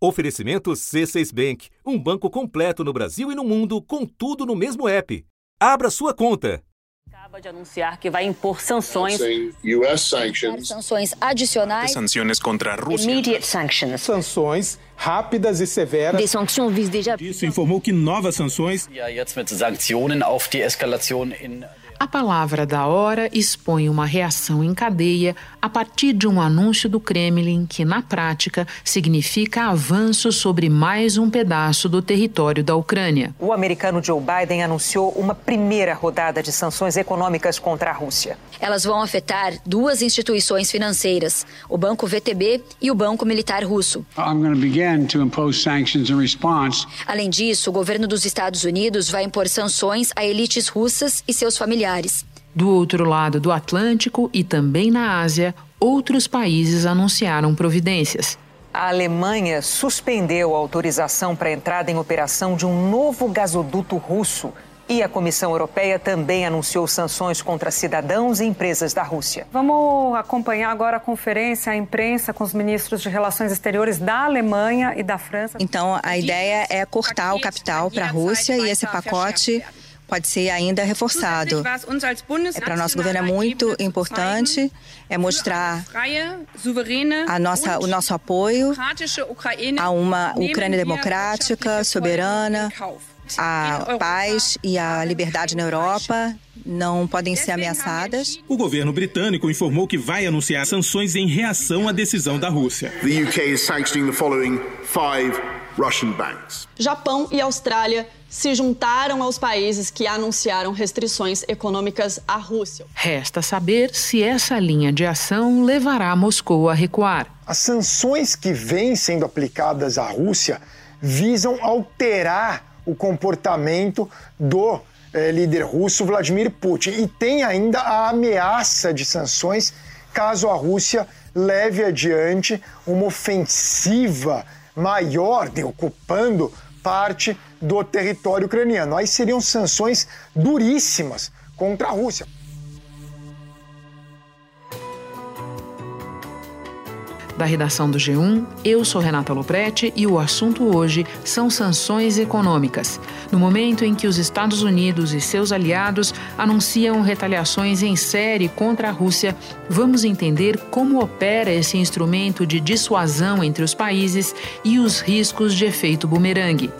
Oferecimento C6 Bank, um banco completo no Brasil e no mundo, com tudo no mesmo app. Abra sua conta. Acaba de anunciar que vai impor sanções. US sanctions. Sanções adicionais. Sanções contra a Rússia. Immediate sanctions. Sanções rápidas e severas. Des sanctions visent déjà. Isso informou que novas sanções Ja, jetzt mit Sanktionen auf die Eskalation in A palavra da hora expõe uma reação em cadeia a partir de um anúncio do Kremlin que, na prática, significa avanço sobre mais um pedaço do território da Ucrânia. O americano Joe Biden anunciou uma primeira rodada de sanções econômicas contra a Rússia. Elas vão afetar duas instituições financeiras, o Banco VTB e o Banco Militar Russo. Além disso, o governo dos Estados Unidos vai impor sanções a elites russas e seus familiares. Do outro lado do Atlântico e também na Ásia, outros países anunciaram providências. A Alemanha suspendeu a autorização para a entrada em operação de um novo gasoduto russo. E a Comissão Europeia também anunciou sanções contra cidadãos e empresas da Rússia. Vamos acompanhar agora a conferência, a imprensa com os ministros de Relações Exteriores da Alemanha e da França. Então, a ideia é cortar o capital para a Rússia e esse pacote pode ser ainda reforçado. É, para nosso governo é muito importante é mostrar a nossa, o nosso apoio a uma Ucrânia democrática, soberana, a paz e a liberdade na Europa não podem ser ameaçadas. O governo britânico informou que vai anunciar sanções em reação à decisão da Rússia. The UK is sanctioning the following five Russian banks. Japão e Austrália se juntaram aos países que anunciaram restrições econômicas à Rússia. Resta saber se essa linha de ação levará Moscou a recuar. As sanções que vêm sendo aplicadas à Rússia visam alterar o comportamento do eh, líder russo Vladimir Putin e tem ainda a ameaça de sanções caso a Rússia leve adiante uma ofensiva maior, de, ocupando parte do território ucraniano. Aí seriam sanções duríssimas contra a Rússia. Da redação do G1, eu sou Renata Loprete e o assunto hoje são sanções econômicas. No momento em que os Estados Unidos e seus aliados anunciam retaliações em série contra a Rússia, vamos entender como opera esse instrumento de dissuasão entre os países e os riscos de efeito bumerangue.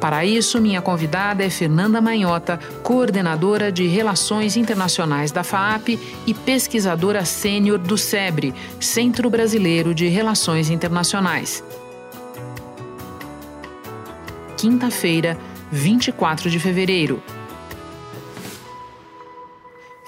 Para isso, minha convidada é Fernanda Manhota, coordenadora de Relações Internacionais da FAAP e pesquisadora sênior do SEBRE, Centro Brasileiro de Relações Internacionais. Quinta-feira, 24 de fevereiro.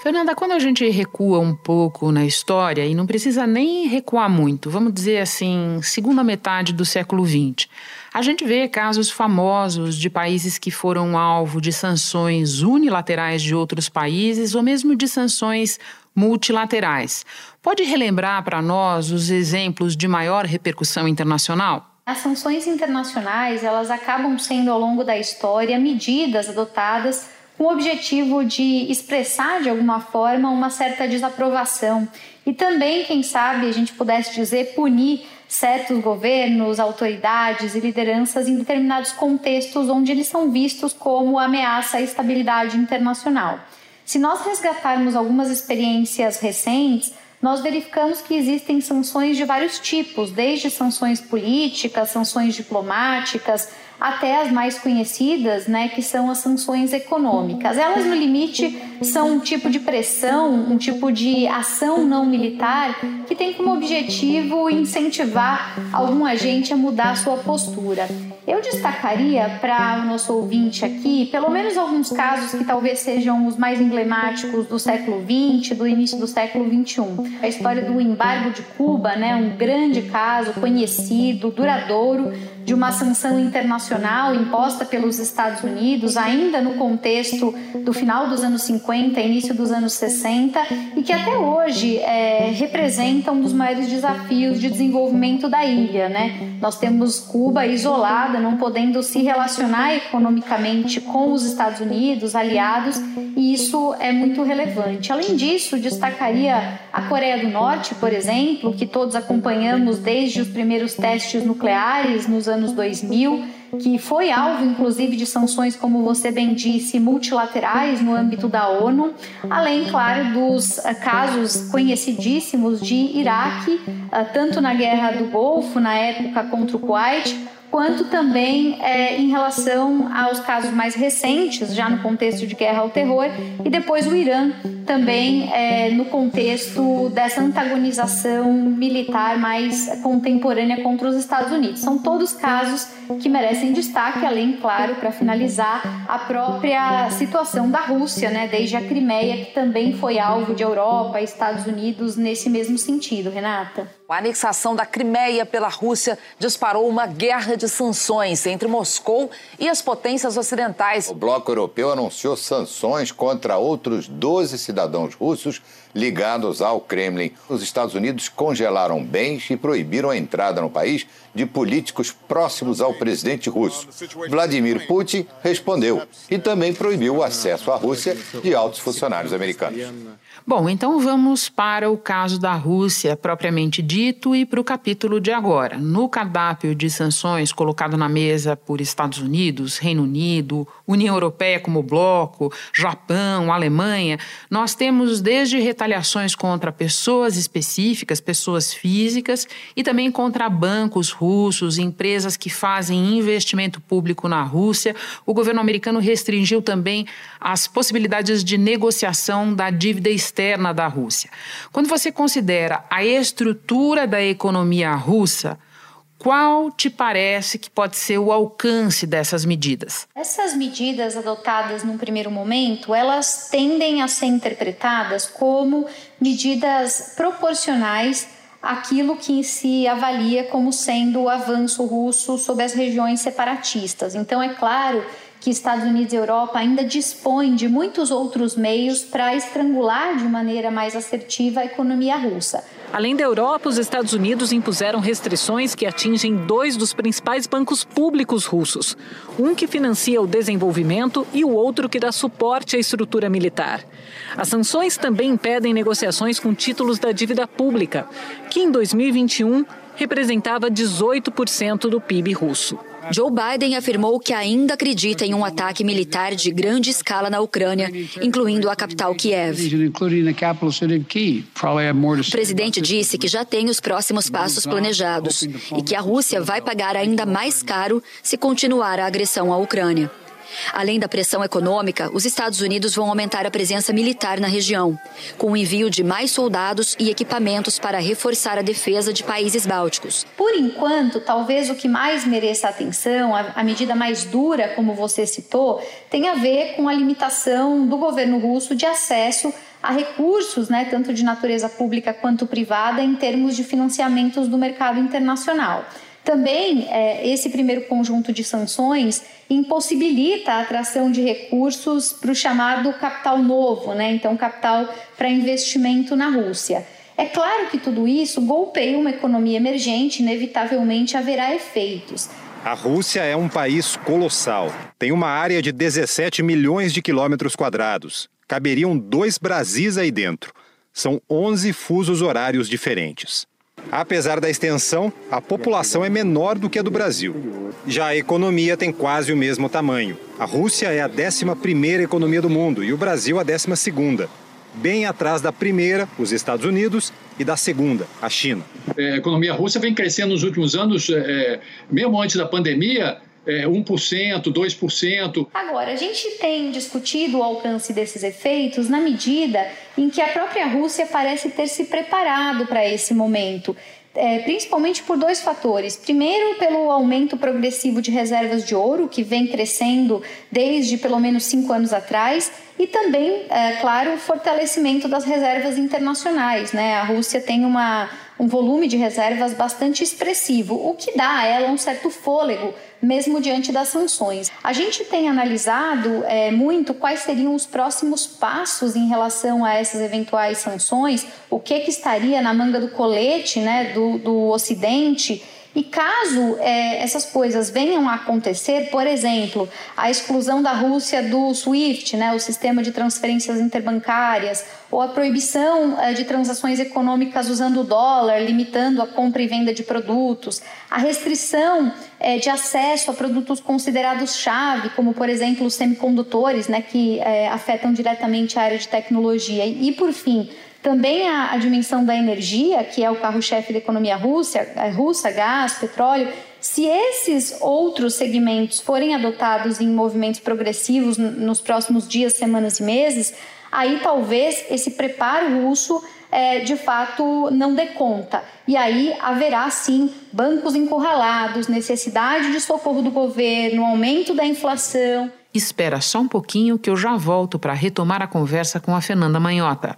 Fernanda, quando a gente recua um pouco na história, e não precisa nem recuar muito, vamos dizer assim, segunda metade do século XX, a gente vê casos famosos de países que foram alvo de sanções unilaterais de outros países ou mesmo de sanções multilaterais. Pode relembrar para nós os exemplos de maior repercussão internacional? As sanções internacionais, elas acabam sendo ao longo da história medidas adotadas com o objetivo de expressar de alguma forma uma certa desaprovação e também, quem sabe, a gente pudesse dizer, punir certos governos, autoridades e lideranças em determinados contextos onde eles são vistos como ameaça à estabilidade internacional. Se nós resgatarmos algumas experiências recentes, nós verificamos que existem sanções de vários tipos, desde sanções políticas, sanções diplomáticas, até as mais conhecidas, né, que são as sanções econômicas. Elas, no limite, são um tipo de pressão, um tipo de ação não militar que tem como objetivo incentivar algum agente a mudar a sua postura. Eu destacaria para o nosso ouvinte aqui, pelo menos alguns casos que talvez sejam os mais emblemáticos do século XX, do início do século XXI. A história do embargo de Cuba, né, um grande caso conhecido, duradouro, de uma sanção internacional imposta pelos Estados Unidos, ainda no contexto do final dos anos 50, início dos anos 60, e que até hoje é, representa um dos maiores desafios de desenvolvimento da ilha. Né? Nós temos Cuba isolada, não podendo se relacionar economicamente com os Estados Unidos, aliados, e isso é muito relevante. Além disso, destacaria a Coreia do Norte, por exemplo, que todos acompanhamos desde os primeiros testes nucleares nos anos 2000, que foi alvo inclusive de sanções, como você bem disse, multilaterais no âmbito da ONU, além, claro, dos uh, casos conhecidíssimos de Iraque, uh, tanto na Guerra do Golfo, na época contra o Kuwait, quanto também é, em relação aos casos mais recentes, já no contexto de guerra ao terror, e depois o Irã também é, no contexto dessa antagonização militar mais contemporânea contra os Estados Unidos. São todos casos que merecem destaque, além, claro, para finalizar, a própria situação da Rússia, né, desde a Crimeia, que também foi alvo de Europa e Estados Unidos nesse mesmo sentido, Renata. A anexação da Crimeia pela Rússia disparou uma guerra de sanções entre Moscou e as potências ocidentais. O bloco europeu anunciou sanções contra outros 12 cidadãos russos ligados ao Kremlin. Os Estados Unidos congelaram bens e proibiram a entrada no país de políticos próximos ao presidente russo. Vladimir Putin respondeu e também proibiu o acesso à Rússia de altos funcionários americanos. Bom, então vamos para o caso da Rússia propriamente dito e para o capítulo de agora. No cardápio de sanções colocado na mesa por Estados Unidos, Reino Unido, União Europeia como bloco, Japão, Alemanha, nós temos desde retaliações contra pessoas específicas, pessoas físicas e também contra bancos russos, empresas que fazem investimento público na Rússia. O governo americano restringiu também as possibilidades de negociação da dívida externa da Rússia. Quando você considera a estrutura da economia russa, qual te parece que pode ser o alcance dessas medidas? Essas medidas adotadas num primeiro momento, elas tendem a ser interpretadas como medidas proporcionais aquilo que se avalia como sendo o avanço russo sobre as regiões separatistas. Então, é claro que Estados Unidos e Europa ainda dispõem de muitos outros meios para estrangular de maneira mais assertiva a economia russa. Além da Europa, os Estados Unidos impuseram restrições que atingem dois dos principais bancos públicos russos: um que financia o desenvolvimento e o outro que dá suporte à estrutura militar. As sanções também impedem negociações com títulos da dívida pública, que em 2021 representava 18% do PIB russo. Joe Biden afirmou que ainda acredita em um ataque militar de grande escala na Ucrânia, incluindo a capital Kiev. O presidente disse que já tem os próximos passos planejados e que a Rússia vai pagar ainda mais caro se continuar a agressão à Ucrânia. Além da pressão econômica, os Estados Unidos vão aumentar a presença militar na região, com o envio de mais soldados e equipamentos para reforçar a defesa de países bálticos. Por enquanto, talvez o que mais mereça atenção, a, medida mais dura, como você citou, tem a ver com a limitação do governo russo de acesso a recursos, né, tanto de natureza pública quanto privada, em termos de financiamentos do mercado internacional. Também, é, esse primeiro conjunto de sanções impossibilita a atração de recursos para o chamado capital novo, né? então, capital para investimento na Rússia. É claro que tudo isso golpeia uma economia emergente, inevitavelmente haverá efeitos. A Rússia é um país colossal. Tem uma área de 17 milhões de quilômetros quadrados. Caberiam dois Brasis aí dentro. São 11 fusos horários diferentes. Apesar da extensão, a população é menor do que a do Brasil. Já a economia tem quase o mesmo tamanho. A Rússia é a 11 economia do mundo e o Brasil a 12 bem atrás da primeira, os Estados Unidos, e da segunda, a China. É, a economia russa vem crescendo nos últimos anos, é, é mesmo antes da pandemia, é, 1%, 2%. Agora, a gente tem discutido o alcance desses efeitos na medida em que a própria Rússia parece ter se preparado para esse momento. É, principalmente por dois fatores. Primeiro, pelo aumento progressivo de reservas de ouro, que vem crescendo desde pelo menos cinco anos atrás, e também, é, claro, o fortalecimento das reservas internacionais. Né? A Rússia tem uma, um volume de reservas bastante expressivo, o que dá a ela um certo fôlego mesmo diante das sanções. A gente tem analisado é, muito quais seriam os próximos passos em relação a essas eventuais sanções, o que, que estaria na manga do colete né, do, do Ocidente E caso é, essas coisas venham a acontecer, por exemplo, a exclusão da Rússia do SWIFT, né, o sistema de transferências interbancárias, ou a proibição é, de transações econômicas usando o dólar, limitando a compra e venda de produtos, a restrição é, de acesso a produtos considerados chave, como por exemplo os semicondutores, né, que é, afetam diretamente a área de tecnologia. E, e por fim, também a, a dimensão da energia, que é o carro-chefe da economia russa, é, russa, gás, petróleo. Se esses outros segmentos forem adotados em movimentos progressivos nos próximos dias, semanas e meses, aí talvez esse preparo russo é, de fato não dê conta. E aí haverá sim bancos encurralados, necessidade de socorro do governo, aumento da inflação. Espera só um pouquinho que eu já volto para retomar a conversa com a Fernanda Manhota.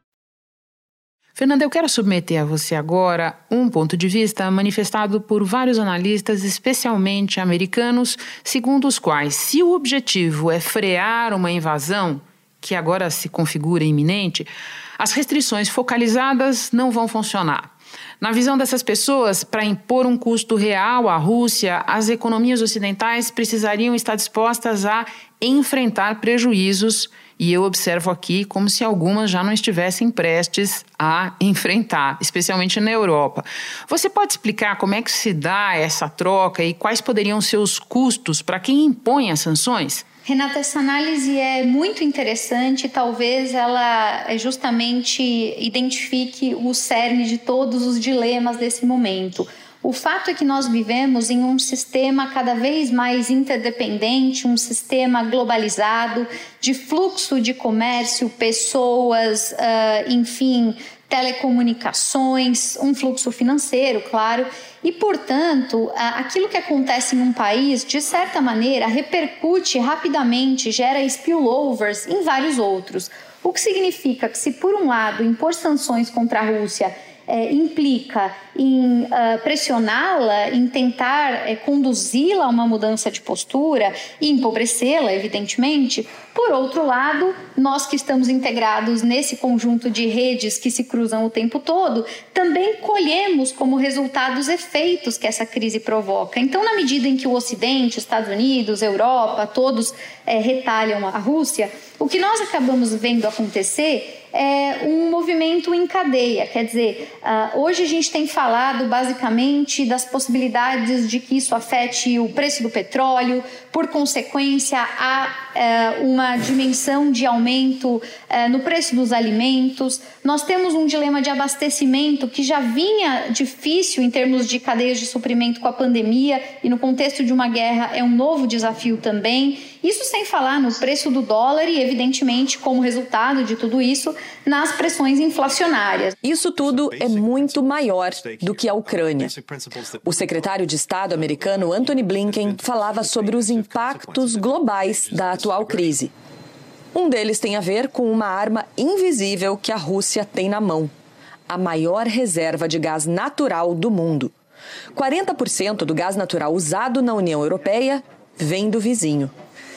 Fernanda, eu quero submeter a você agora um ponto de vista manifestado por vários analistas, especialmente americanos, segundo os quais, se o objetivo é frear uma invasão, que agora se configura iminente, as restrições focalizadas não vão funcionar. Na visão dessas pessoas, para impor um custo real à Rússia, as economias ocidentais precisariam estar dispostas a enfrentar prejuízos e eu observo aqui como se algumas já não estivessem prestes a enfrentar, especialmente na Europa. Você pode explicar como é que se dá essa troca e quais poderiam ser os custos para quem impõe as sanções? Renata, essa análise é muito interessante. Talvez ela é, justamente identifique o cerne de todos os dilemas desse momento. O fato é que nós vivemos em um sistema cada vez mais interdependente, um sistema globalizado, de fluxo de comércio, pessoas, uh, enfim, telecomunicações, um fluxo financeiro, claro, e portanto, aquilo que acontece em um país, de certa maneira, repercute rapidamente, gera spillovers em vários outros. O que significa que, se por um lado impor sanções contra a Rússia é, implica em uh, pressioná-la, em tentar é, conduzi-la a uma mudança de postura e empobrecê-la, evidentemente. Por outro lado, nós que estamos integrados nesse conjunto de redes que se cruzam o tempo todo, também colhemos como resultado os efeitos que essa crise provoca. Então, na medida em que o Ocidente, Estados Unidos, Europa, todos é, retalham a Rússia, o que nós acabamos vendo acontecer é um movimento em cadeia. Quer dizer, uh, hoje a gente tem falado basicamente das possibilidades de que isso afete o preço do petróleo, por consequência, há uh, uma dimensão de aumento uh, no preço dos alimentos. Nós temos um dilema de abastecimento que já vinha difícil em termos de cadeias de suprimento com a pandemia e no contexto de uma guerra é um novo desafio também. Isso sem falar no preço do dólar e, evidentemente, como resultado de tudo isso, nas pressões inflacionárias. Isso tudo é muito maior do que a Ucrânia. O secretário de Estado americano Anthony Blinken falava sobre os impactos globais da atual crise. Um deles tem a ver com uma arma invisível que a Rússia tem na mão a maior reserva de gás natural do mundo. 40% do gás natural usado na União Europeia vem do vizinho.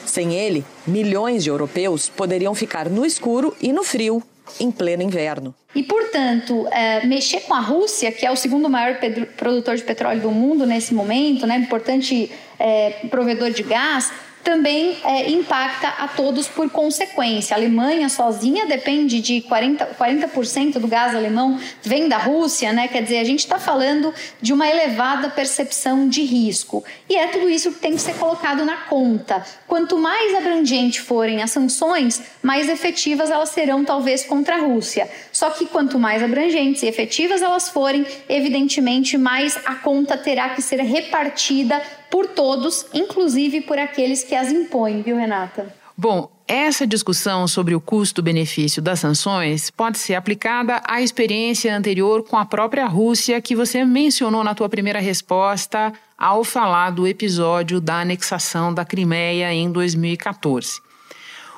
Sem ele, milhões de europeus poderiam ficar no escuro e no frio em pleno inverno. E, portanto, é, mexer com a Rússia, que é o segundo maior produtor de petróleo do mundo nesse momento, né, importante é, provedor de gás, também é, impacta a todos por consequência. A Alemanha sozinha depende de 40%, 40 do gás alemão vem da Rússia, né? Quer dizer, a gente está falando de uma elevada percepção de risco. E é tudo isso que tem que ser colocado na conta. Quanto mais abrangente forem as sanções, mais efetivas elas serão, talvez, contra a Rússia. Só que quanto mais abrangentes e efetivas elas forem, evidentemente, mais a conta terá que ser repartida por todos, inclusive por aqueles que as impõem, viu, Renata? Bom, essa discussão sobre o custo-benefício das sanções pode ser aplicada à experiência anterior com a própria Rússia que você mencionou na tua primeira resposta ao falar do episódio da anexação da Crimeia em 2014.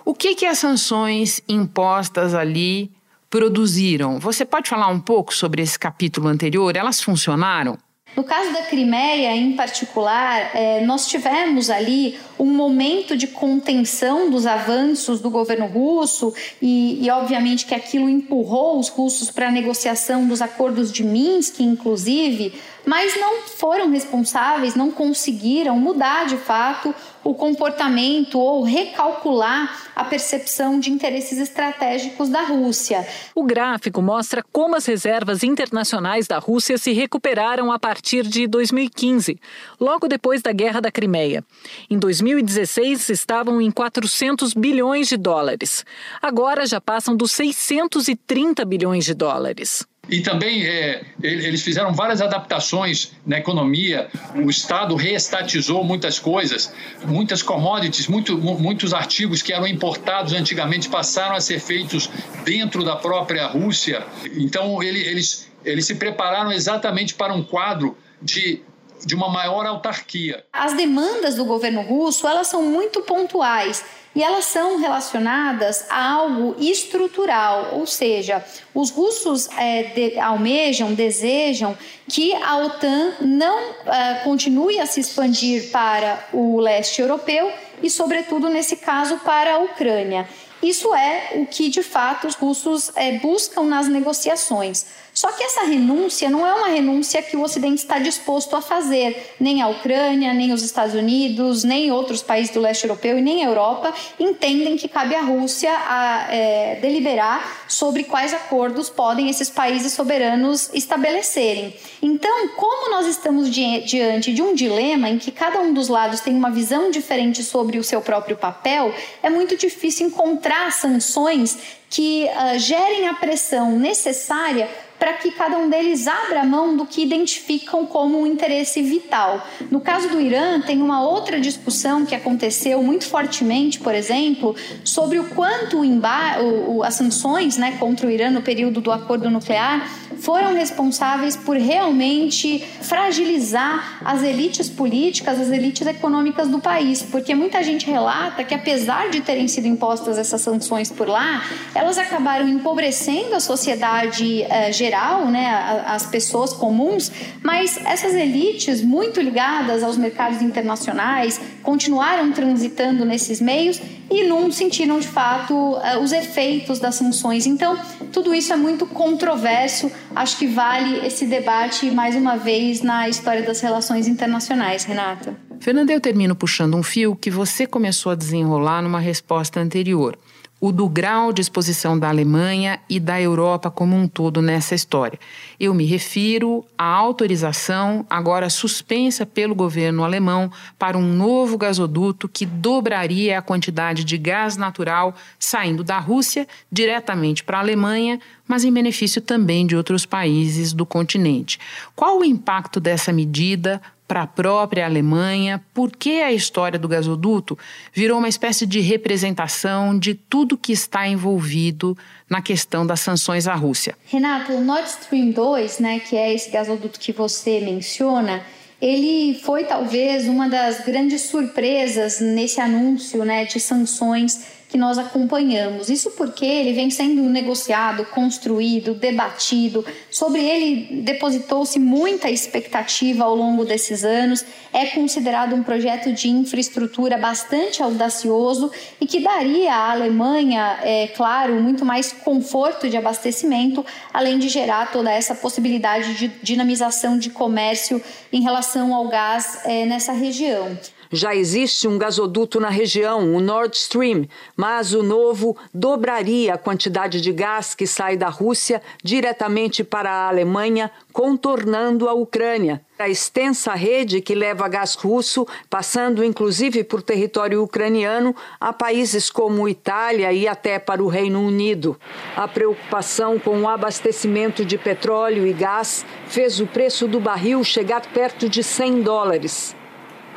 O que que as sanções impostas ali produziram? Você pode falar um pouco sobre esse capítulo anterior? Elas funcionaram? No caso da Crimeia, em particular, é, nós tivemos ali um momento de contenção dos avanços do governo russo e, e obviamente, que aquilo empurrou os russos para a negociação dos acordos de Minsk, inclusive, mas não foram responsáveis, não conseguiram mudar de fato o comportamento ou recalcular a percepção de interesses estratégicos da Rússia. O gráfico mostra como as reservas internacionais da Rússia se recuperaram a partir de 2015, logo depois da Guerra da Crimeia. Em 2016 estavam em 400 bilhões de dólares. Agora já passam dos 630 bilhões de dólares. E também é, eles fizeram várias adaptações na economia, o Estado reestatizou muitas coisas, muitas commodities, muito, muitos artigos que eram importados antigamente passaram a ser feitos dentro da própria Rússia. Então, ele, eles, eles se prepararam exatamente para um quadro de de uma maior autarquia. As demandas do governo russo elas são muito pontuais e elas são relacionadas a algo estrutural, ou seja, os russos é, de, almejam, desejam que a OTAN não é, continue a se expandir para o leste europeu e, sobretudo, nesse caso, para a Ucrânia. Isso é o que de fato os russos é, buscam nas negociações. Só que essa renúncia não é uma renúncia que o Ocidente está disposto a fazer. Nem a Ucrânia, nem os Estados Unidos, nem outros países do leste europeu e nem a Europa entendem que cabe à Rússia a, é, deliberar sobre quais acordos podem esses países soberanos estabelecerem. Então, como nós estamos di diante de um dilema em que cada um dos lados tem uma visão diferente sobre o seu próprio papel, é muito difícil encontrar sanções que uh, gerem a pressão necessária para que cada um deles abra mão do que identificam como um interesse vital. No caso do Irã, tem uma outra discussão que aconteceu muito fortemente, por exemplo, sobre o quanto o, o, as sanções né, contra o Irã no período do acordo nuclear foram responsáveis por realmente fragilizar as elites políticas, as elites econômicas do país, porque muita gente relata que apesar de terem sido impostas essas sanções por lá, elas acabaram empobrecendo a sociedade eh, geral, né, as pessoas comuns, mas essas elites muito ligadas aos mercados internacionais continuaram transitando nesses meios e não sentiram de fato eh, os efeitos das sanções. Então, tudo isso é muito controverso. Acho que vale esse debate mais uma vez na história das relações internacionais, Renata. Fernanda, eu termino puxando um fio que você começou a desenrolar numa resposta anterior o do grau de exposição da Alemanha e da Europa como um todo nessa história. Eu me refiro à autorização, agora suspensa pelo governo alemão, para um novo gasoduto que dobraria a quantidade de gás natural saindo da Rússia diretamente para a Alemanha, mas em benefício também de outros países do continente. Qual o impacto dessa medida para a própria Alemanha, porque a história do gasoduto virou uma espécie de representação de tudo que está envolvido na questão das sanções à Rússia. Renato, o Nord Stream 2, né, que é esse gasoduto que você menciona, ele foi talvez uma das grandes surpresas nesse anúncio né, de sanções que nós acompanhamos. Isso porque ele vem sendo negociado, construído, debatido. Sobre ele depositou-se muita expectativa ao longo desses anos. É considerado um projeto de infraestrutura bastante audacioso e que daria à Alemanha, é claro, muito mais conforto de abastecimento, além de gerar toda essa possibilidade de dinamização de comércio em relação ao gás é, nessa região. Já existe um gasoduto na região, o Nord Stream, mas o novo dobraria a quantidade de gás que sai da Rússia diretamente para a Alemanha, contornando a Ucrânia. A extensa rede que leva gás russo, passando inclusive por território ucraniano, a países como Itália e até para o Reino Unido. A preocupação com o abastecimento de petróleo e gás fez o preço do barril chegar perto de 100 dólares.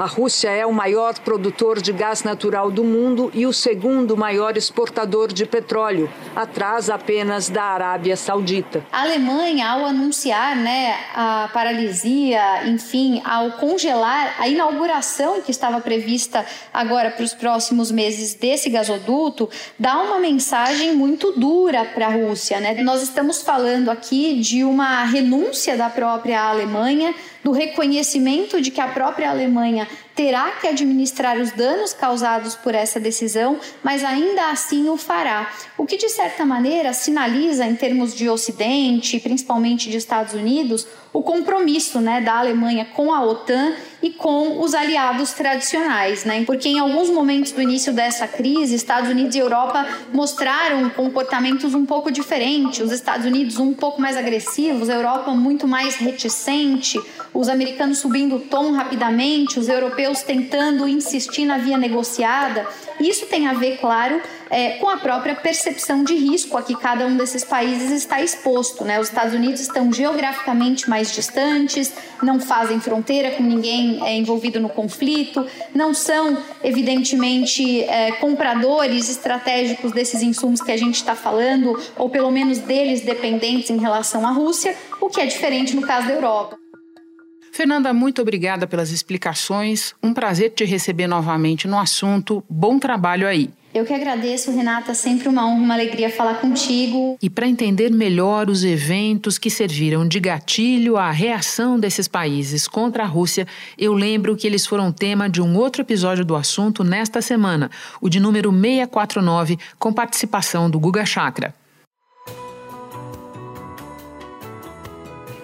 A Rússia é o maior produtor de gás natural do mundo e o segundo maior exportador de petróleo, atrás apenas da Arábia Saudita. A Alemanha, ao anunciar né, a paralisia, enfim, ao congelar a inauguração que estava prevista agora para os próximos meses desse gasoduto, dá uma mensagem muito dura para a Rússia. Né? Nós estamos falando aqui de uma renúncia da própria Alemanha do reconhecimento de que a própria Alemanha terá que administrar os danos causados por essa decisão, mas ainda assim o fará. O que, de certa maneira, sinaliza, em termos de Ocidente, principalmente de Estados Unidos, o compromisso né, da Alemanha com a OTAN e com os aliados tradicionais, né? Porque em alguns momentos do início dessa crise, Estados Unidos e Europa mostraram comportamentos um pouco diferentes. Os Estados Unidos um pouco mais agressivos, a Europa muito mais reticente, os americanos subindo o tom rapidamente, os tentando insistir na via negociada. Isso tem a ver, claro, é, com a própria percepção de risco a que cada um desses países está exposto. Né? Os Estados Unidos estão geograficamente mais distantes, não fazem fronteira com ninguém é, envolvido no conflito, não são, evidentemente, é, compradores estratégicos desses insumos que a gente está falando, ou pelo menos deles dependentes em relação à Rússia, o que é diferente no caso da Europa. Fernanda, muito obrigada pelas explicações. Um prazer te receber novamente no assunto. Bom trabalho aí. Eu que agradeço, Renata. Sempre uma honra, uma alegria falar contigo. E para entender melhor os eventos que serviram de gatilho à reação desses países contra a Rússia, eu lembro que eles foram tema de um outro episódio do assunto nesta semana, o de número 649, com participação do Guga Chakra.